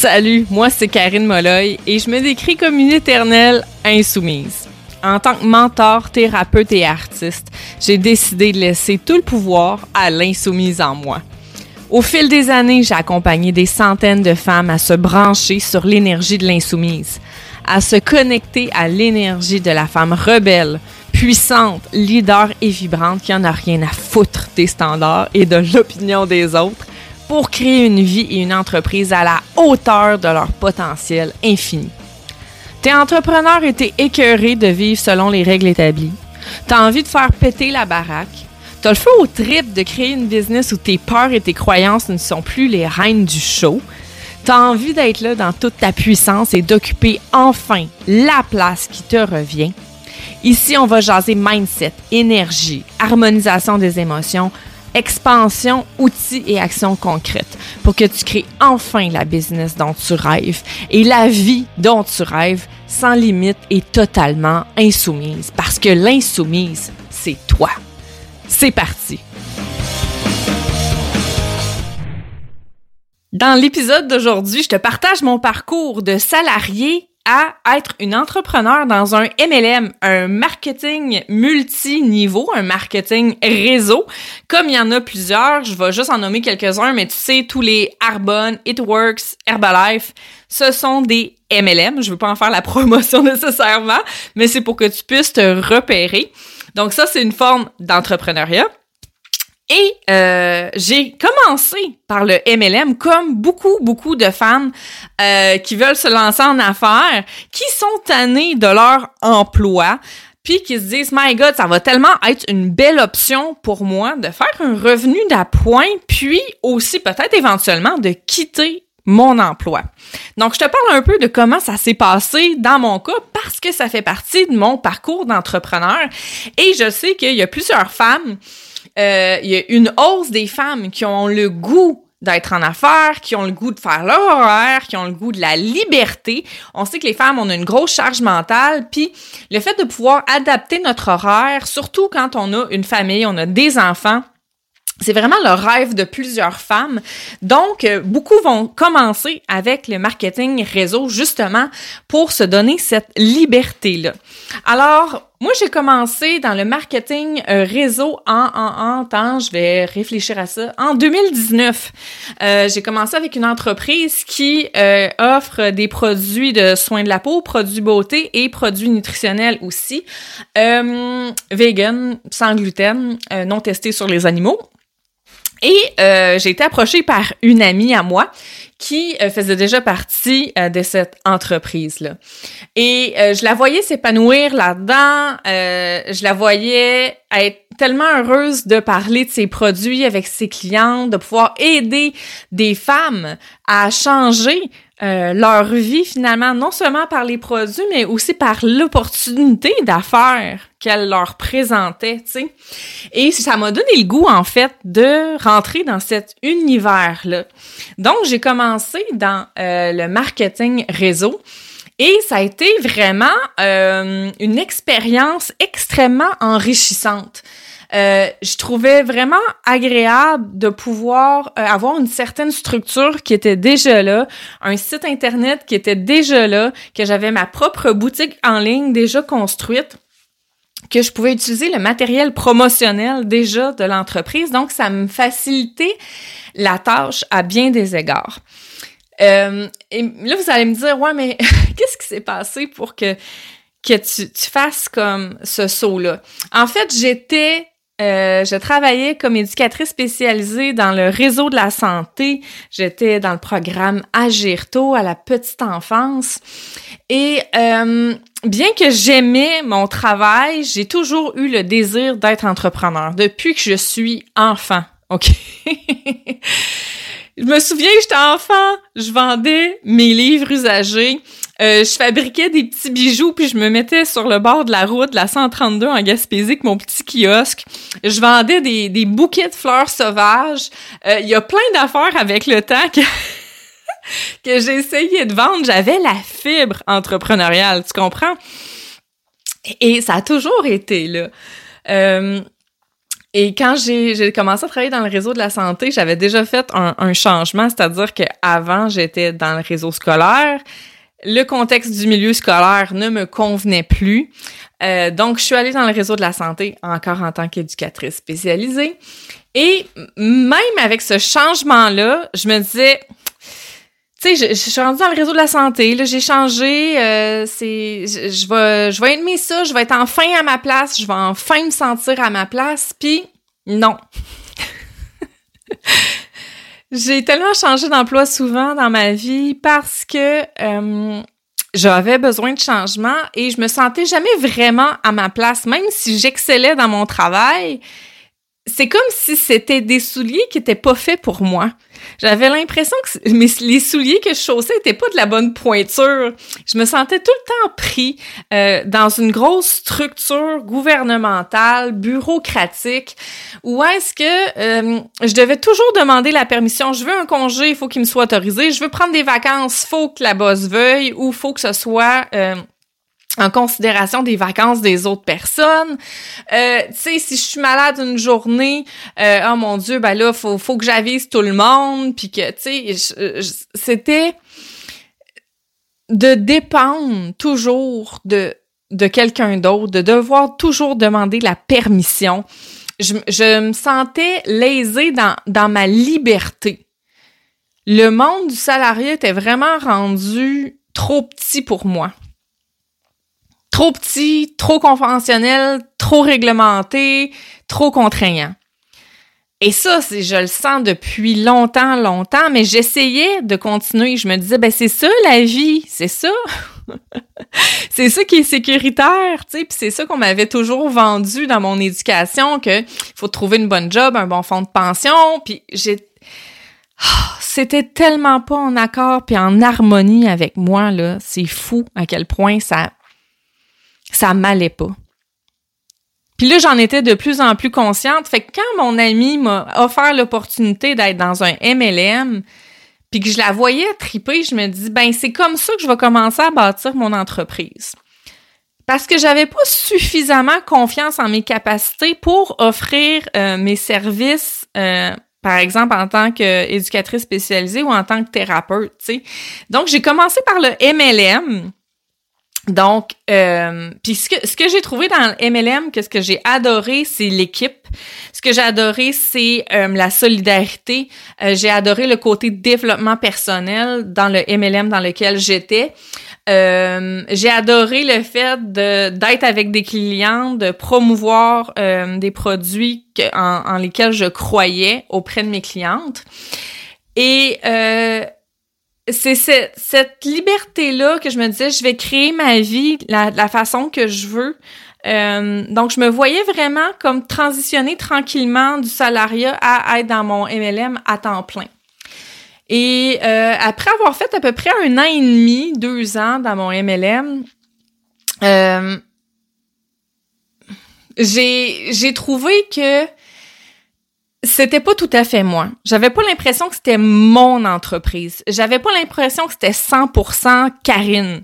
Salut, moi c'est Karine Molloy et je me décris comme une éternelle insoumise. En tant que mentor, thérapeute et artiste, j'ai décidé de laisser tout le pouvoir à l'insoumise en moi. Au fil des années, j'ai accompagné des centaines de femmes à se brancher sur l'énergie de l'insoumise, à se connecter à l'énergie de la femme rebelle, puissante, leader et vibrante qui en a rien à foutre des standards et de l'opinion des autres pour créer une vie et une entreprise à la hauteur de leur potentiel infini. T'es entrepreneur et t'es écœuré de vivre selon les règles établies. T'as envie de faire péter la baraque. T'as le feu au trip de créer une business où tes peurs et tes croyances ne sont plus les reines du show. T'as envie d'être là dans toute ta puissance et d'occuper enfin la place qui te revient. Ici, on va jaser mindset, énergie, harmonisation des émotions, expansion, outils et actions concrètes pour que tu crées enfin la business dont tu rêves et la vie dont tu rêves sans limite et totalement insoumise. Parce que l'insoumise, c'est toi. C'est parti. Dans l'épisode d'aujourd'hui, je te partage mon parcours de salarié à être une entrepreneur dans un MLM, un marketing multiniveau, un marketing réseau. Comme il y en a plusieurs, je vais juste en nommer quelques-uns, mais tu sais, tous les Arbonne, It Herbalife, ce sont des MLM. Je veux pas en faire la promotion nécessairement, mais c'est pour que tu puisses te repérer. Donc ça, c'est une forme d'entrepreneuriat. Et euh, j'ai commencé par le MLM comme beaucoup, beaucoup de femmes euh, qui veulent se lancer en affaires, qui sont tannées de leur emploi, puis qui se disent, My God, ça va tellement être une belle option pour moi de faire un revenu d'appoint, puis aussi peut-être éventuellement de quitter mon emploi. Donc, je te parle un peu de comment ça s'est passé dans mon cas parce que ça fait partie de mon parcours d'entrepreneur et je sais qu'il y a plusieurs femmes euh, il y a une hausse des femmes qui ont le goût d'être en affaires, qui ont le goût de faire leur horaire, qui ont le goût de la liberté. On sait que les femmes, on a une grosse charge mentale, puis le fait de pouvoir adapter notre horaire, surtout quand on a une famille, on a des enfants, c'est vraiment le rêve de plusieurs femmes. Donc, euh, beaucoup vont commencer avec le marketing réseau justement pour se donner cette liberté-là. Alors, moi, j'ai commencé dans le marketing euh, réseau en, en, en temps, je vais réfléchir à ça, en 2019. Euh, j'ai commencé avec une entreprise qui offre des produits de soins de la peau, produits beauté et produits nutritionnels aussi. vegan, sans gluten, non testés sur les animaux. Et euh, j'ai été approchée par une amie à moi qui euh, faisait déjà partie euh, de cette entreprise-là. Et je la voyais s'épanouir là-dedans, je la voyais être tellement heureuse de parler de ses produits avec ses clients, de pouvoir aider des femmes à changer euh, leur vie finalement, non seulement par les produits, mais aussi par l'opportunité d'affaires qu'elle leur présentait, tu sais. Et ça m'a donné le goût, en fait, de rentrer dans cet univers-là. Donc, j'ai commencé dans euh, le marketing réseau. Et ça a été vraiment euh, une expérience extrêmement enrichissante. Euh, je trouvais vraiment agréable de pouvoir euh, avoir une certaine structure qui était déjà là, un site internet qui était déjà là, que j'avais ma propre boutique en ligne déjà construite que je pouvais utiliser le matériel promotionnel déjà de l'entreprise. Donc, ça me facilitait la tâche à bien des égards. Euh, et là, vous allez me dire, ouais, mais qu'est-ce qui s'est passé pour que, que tu, tu fasses comme ce saut-là? En fait, j'étais euh, je travaillais comme éducatrice spécialisée dans le réseau de la santé. J'étais dans le programme Agirto à la petite enfance. Et euh, bien que j'aimais mon travail, j'ai toujours eu le désir d'être entrepreneur depuis que je suis enfant. OK? je me souviens, j'étais enfant, je vendais mes livres usagés. Euh, je fabriquais des petits bijoux, puis je me mettais sur le bord de la route, la 132 en Gaspésie, avec mon petit kiosque. Je vendais des, des bouquets de fleurs sauvages. Euh, il y a plein d'affaires avec le temps que, que j'ai de vendre. J'avais la fibre entrepreneuriale, tu comprends? Et ça a toujours été là. Euh, Et quand j'ai commencé à travailler dans le réseau de la santé, j'avais déjà fait un, un changement, c'est-à-dire qu'avant, j'étais dans le réseau scolaire. Le contexte du milieu scolaire ne me convenait plus. Euh, donc, je suis allée dans le réseau de la santé, encore en tant qu'éducatrice spécialisée. Et même avec ce changement-là, je me disais, tu sais, je, suis rendue dans le réseau de la santé, là, j'ai changé, euh, c'est, je, je, vais, je vais aimer ça, je vais être enfin à ma place, je vais enfin me sentir à ma place, puis non. J'ai tellement changé d'emploi souvent dans ma vie parce que euh, j'avais besoin de changement et je me sentais jamais vraiment à ma place, même si j'excellais dans mon travail c'est comme si c'était des souliers qui étaient pas faits pour moi. J'avais l'impression que mes, les souliers que je chaussais étaient pas de la bonne pointure. Je me sentais tout le temps pris euh, dans une grosse structure gouvernementale, bureaucratique, où est-ce que euh, je devais toujours demander la permission. Je veux un congé, il faut qu'il me soit autorisé. Je veux prendre des vacances, faut que la bosse veuille, ou faut que ce soit euh, en considération des vacances des autres personnes. Euh, tu sais, si je suis malade une journée, euh, oh mon Dieu, ben là, faut, faut que j'avise tout le monde, puis que, tu sais, c'était de dépendre toujours de, de quelqu'un d'autre, de devoir toujours demander la permission. Je, je me sentais lésée dans, dans ma liberté. Le monde du salarié était vraiment rendu trop petit pour moi trop petit, trop conventionnel, trop réglementé, trop contraignant. Et ça, c'est, je le sens depuis longtemps, longtemps, mais j'essayais de continuer. Je me disais, ben c'est ça la vie, c'est ça. c'est ça qui est sécuritaire, tu sais, puis c'est ça qu'on m'avait toujours vendu dans mon éducation, que faut trouver une bonne job, un bon fonds de pension, puis j'ai... c'était tellement pas en accord puis en harmonie avec moi, là. C'est fou à quel point ça ça m'allait pas. Puis là, j'en étais de plus en plus consciente. Fait que quand mon ami m'a offert l'opportunité d'être dans un MLM, puis que je la voyais triper, je me dis, ben c'est comme ça que je vais commencer à bâtir mon entreprise. Parce que j'avais pas suffisamment confiance en mes capacités pour offrir euh, mes services, euh, par exemple en tant qu'éducatrice spécialisée ou en tant que thérapeute. sais. Donc j'ai commencé par le MLM donc, euh, puis ce que, ce que j'ai trouvé dans le MLM, que ce que j'ai adoré, c'est l'équipe. Ce que j'ai adoré, c'est euh, la solidarité. Euh, j'ai adoré le côté développement personnel dans le MLM dans lequel j'étais. Euh, j'ai adoré le fait d'être avec des clients, de promouvoir des produits en, en lesquels je croyais auprès de mes clientes. Et c'est cette, liberté-là que je me disais, je vais créer ma vie la, la façon que je veux. Euh, donc, je me voyais vraiment comme transitionner tranquillement du salariat à être dans mon MLM à temps plein. Et euh, après avoir fait à peu près un an et demi, deux ans dans mon MLM, euh, j'ai trouvé que c'était pas tout à fait moi. J'avais pas l'impression que c'était mon entreprise. J'avais pas l'impression que c'était 100% Karine.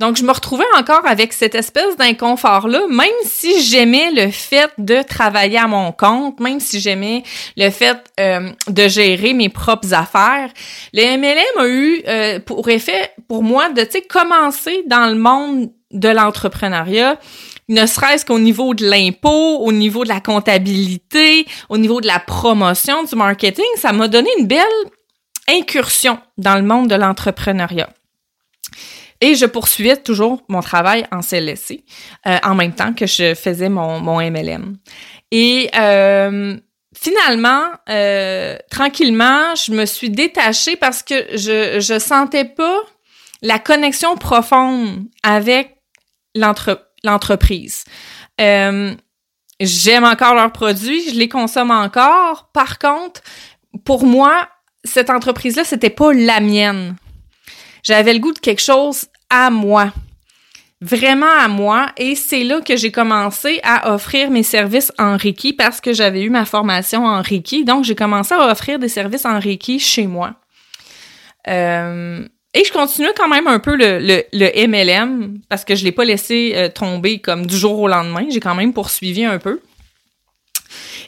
Donc, je me retrouvais encore avec cette espèce d'inconfort-là, même si j'aimais le fait de travailler à mon compte, même si j'aimais le fait euh, de gérer mes propres affaires. Le MLM a eu euh, pour effet, pour moi, de, commencer dans le monde de l'entrepreneuriat ne serait-ce qu'au niveau de l'impôt, au niveau de la comptabilité, au niveau de la promotion, du marketing, ça m'a donné une belle incursion dans le monde de l'entrepreneuriat. Et je poursuivais toujours mon travail en CLSC euh, en même temps que je faisais mon, MLM. Et euh, finalement, euh, tranquillement, je me suis détachée parce que je je sentais pas la connexion profonde avec l'entreprise l'entreprise. Euh, j'aime encore leurs produits, je les consomme encore. Par contre, pour moi, cette entreprise-là, c'était pas la mienne. J'avais le goût de quelque chose à moi. Vraiment à moi. Et c'est là que j'ai commencé à offrir mes services en Reiki parce que j'avais eu ma formation en Reiki. Donc, j'ai commencé à offrir des services en Reiki chez moi. Euh, et je continuais quand même un peu le, le, MLM parce que je l'ai pas laissé euh, tomber comme du jour au lendemain. J'ai quand même poursuivi un peu.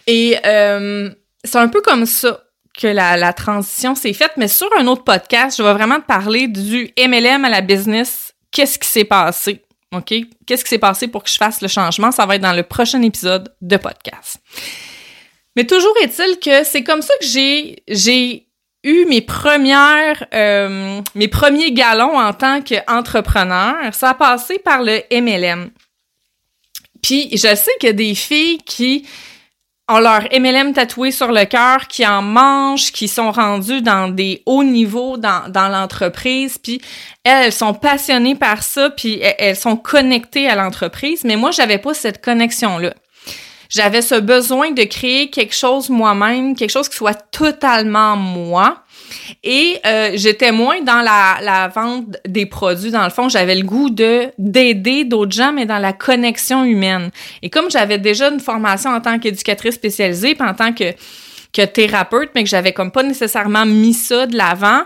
Et euh, c'est un peu comme ça que la, la transition s'est faite, mais sur un autre podcast, je vais vraiment te parler du MLM à la business. Qu'est-ce qui s'est passé? OK? Qu'est-ce qui s'est passé pour que je fasse le changement? Ça va être dans le prochain épisode de podcast. Mais toujours est-il que c'est comme ça que j'ai, j'ai eu mes premières, euh, mes premiers galons en tant qu'entrepreneur. Ça a passé par le MLM. Puis je sais qu'il y a des filles qui ont leur MLM tatoué sur le cœur, qui en mangent, qui sont rendues dans des hauts niveaux dans, dans l'entreprise, puis elles, sont passionnées par ça, puis elles, sont connectées à l'entreprise, mais moi, j'avais pas cette connexion-là. J'avais ce besoin de créer quelque chose moi-même, quelque chose qui soit totalement moi. Et euh, j'étais moins dans la, la vente des produits. Dans le fond, j'avais le goût de d'aider d'autres gens, mais dans la connexion humaine. Et comme j'avais déjà une formation en tant qu'éducatrice spécialisée, puis en tant que que thérapeute, mais que j'avais comme pas nécessairement mis ça de l'avant.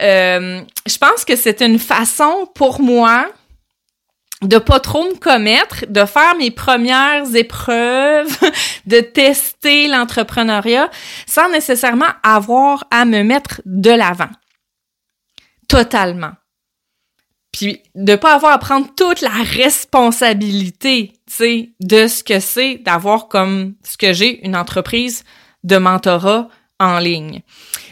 Euh, je pense que c'est une façon pour moi de pas trop me commettre, de faire mes premières épreuves, de tester l'entrepreneuriat sans nécessairement avoir à me mettre de l'avant. Totalement. Puis de pas avoir à prendre toute la responsabilité, tu sais, de ce que c'est d'avoir comme ce que j'ai une entreprise de mentorat en ligne.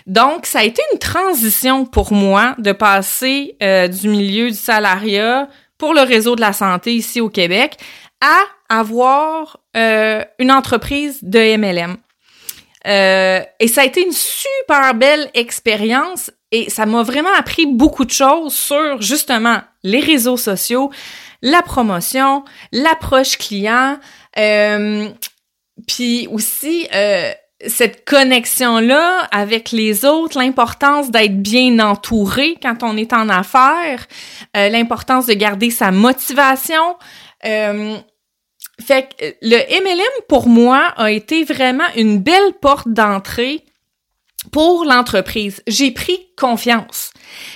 Donc, ça a été une transition pour moi de passer euh, du milieu du salariat pour le réseau de la santé ici au Québec à avoir euh, une entreprise de MLM. Euh, et ça a été une super belle expérience et ça m'a vraiment appris beaucoup de choses sur justement les réseaux sociaux, la promotion, l'approche client, euh, puis aussi euh, cette connexion-là avec les autres, l'importance d'être bien entouré quand on est en affaires, euh, l'importance de garder sa motivation. Euh, fait que le MLM, pour moi, a été vraiment une belle porte d'entrée pour l'entreprise. J'ai pris confiance.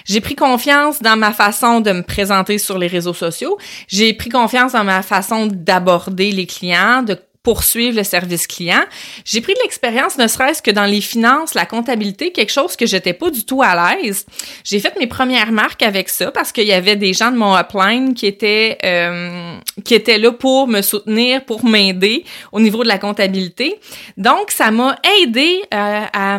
J'ai pris confiance dans ma façon de me présenter sur les réseaux sociaux. J'ai pris confiance dans ma façon d'aborder les clients, de poursuivre le service client. J'ai pris de l'expérience, ne serait-ce que dans les finances, la comptabilité, quelque chose que j'étais pas du tout à l'aise. J'ai fait mes premières marques avec ça parce qu'il y avait des gens de mon upline qui étaient euh, qui étaient là pour me soutenir, pour m'aider au niveau de la comptabilité. Donc, ça m'a aidé euh, à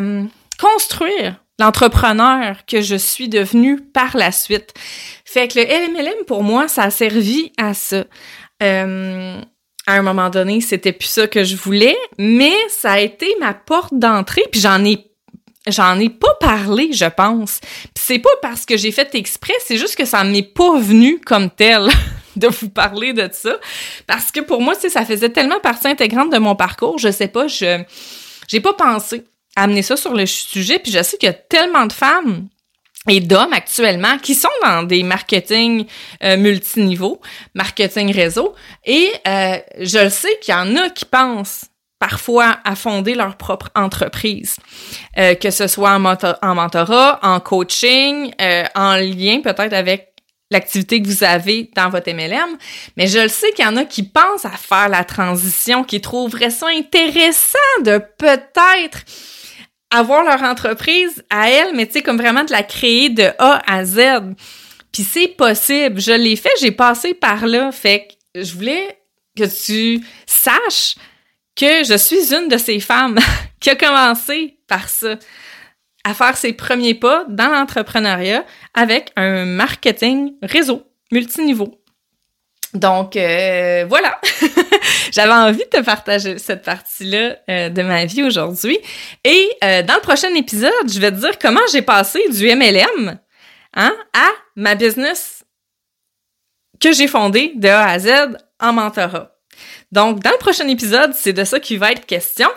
construire l'entrepreneur que je suis devenue par la suite. Fait que le LMLM, pour moi, ça a servi à ça. Euh, à un moment donné, c'était plus ça que je voulais, mais ça a été ma porte d'entrée, puis j'en ai j'en ai pas parlé, je pense. Puis c'est pas parce que j'ai fait exprès, c'est juste que ça m'est pas venu comme tel de vous parler de ça parce que pour moi, tu ça faisait tellement partie intégrante de mon parcours, je sais pas, je j'ai pas pensé amener ça sur le sujet, puis je sais qu'il y a tellement de femmes et d'hommes actuellement qui sont dans des marketing euh, multiniveaux, marketing réseau. Et euh, je le sais qu'il y en a qui pensent parfois à fonder leur propre entreprise, euh, que ce soit en, en mentorat, en coaching, euh, en lien peut-être avec l'activité que vous avez dans votre MLM, mais je le sais qu'il y en a qui pensent à faire la transition, qui trouveraient ça intéressant de peut-être avoir leur entreprise à elle, mais tu sais, comme vraiment de la créer de A à Z. Puis c'est possible. Je l'ai fait, j'ai passé par là. Fait que je voulais que tu saches que je suis une de ces femmes qui a commencé par ça, à faire ses premiers pas dans l'entrepreneuriat avec un marketing réseau multiniveau. Donc euh, voilà, j'avais envie de te partager cette partie-là euh, de ma vie aujourd'hui. Et euh, dans le prochain épisode, je vais te dire comment j'ai passé du MLM hein, à ma business que j'ai fondée de A à Z en mentorat. Donc dans le prochain épisode, c'est de ça qui va être question.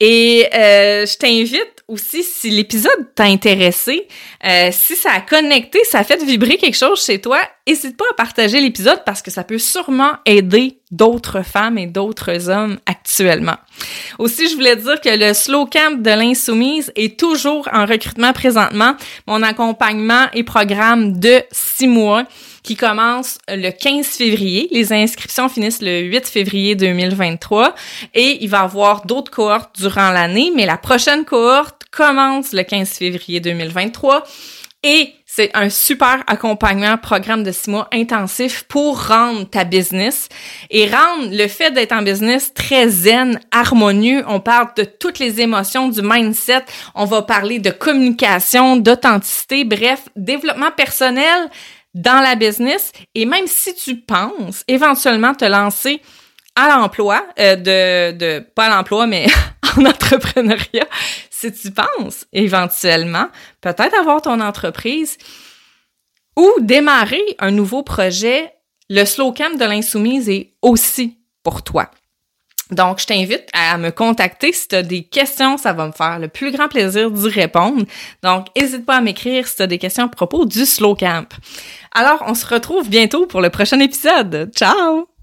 Et je t'invite aussi, si l'épisode t'a intéressé, euh, si ça a connecté, ça a fait vibrer quelque chose chez toi, n'hésite pas à partager l'épisode parce que ça peut sûrement aider d'autres femmes et d'autres hommes actuellement. Aussi, je voulais dire que le Slow Camp de l'Insoumise est toujours en recrutement présentement. Mon accompagnement et programme de six mois qui commence le 15 février. Les inscriptions finissent le 8 février 2023 et il va y avoir d'autres cohortes durant l'année, mais la prochaine cohorte commence le 15 février 2023 et c'est un super accompagnement, programme de six mois intensif pour rendre ta business et rendre le fait d'être en business très zen, harmonieux. On parle de toutes les émotions, du mindset. On va parler de communication, d'authenticité, bref, développement personnel dans la business. Et même si tu penses éventuellement te lancer à l'emploi, euh, de, de, pas à l'emploi, mais en entrepreneuriat, si tu penses éventuellement peut-être avoir ton entreprise ou démarrer un nouveau projet, le slow camp de l'insoumise est aussi pour toi. Donc, je t'invite à me contacter si tu as des questions, ça va me faire le plus grand plaisir d'y répondre. Donc, n'hésite pas à m'écrire si tu as des questions à propos du slow camp. Alors, on se retrouve bientôt pour le prochain épisode. Ciao!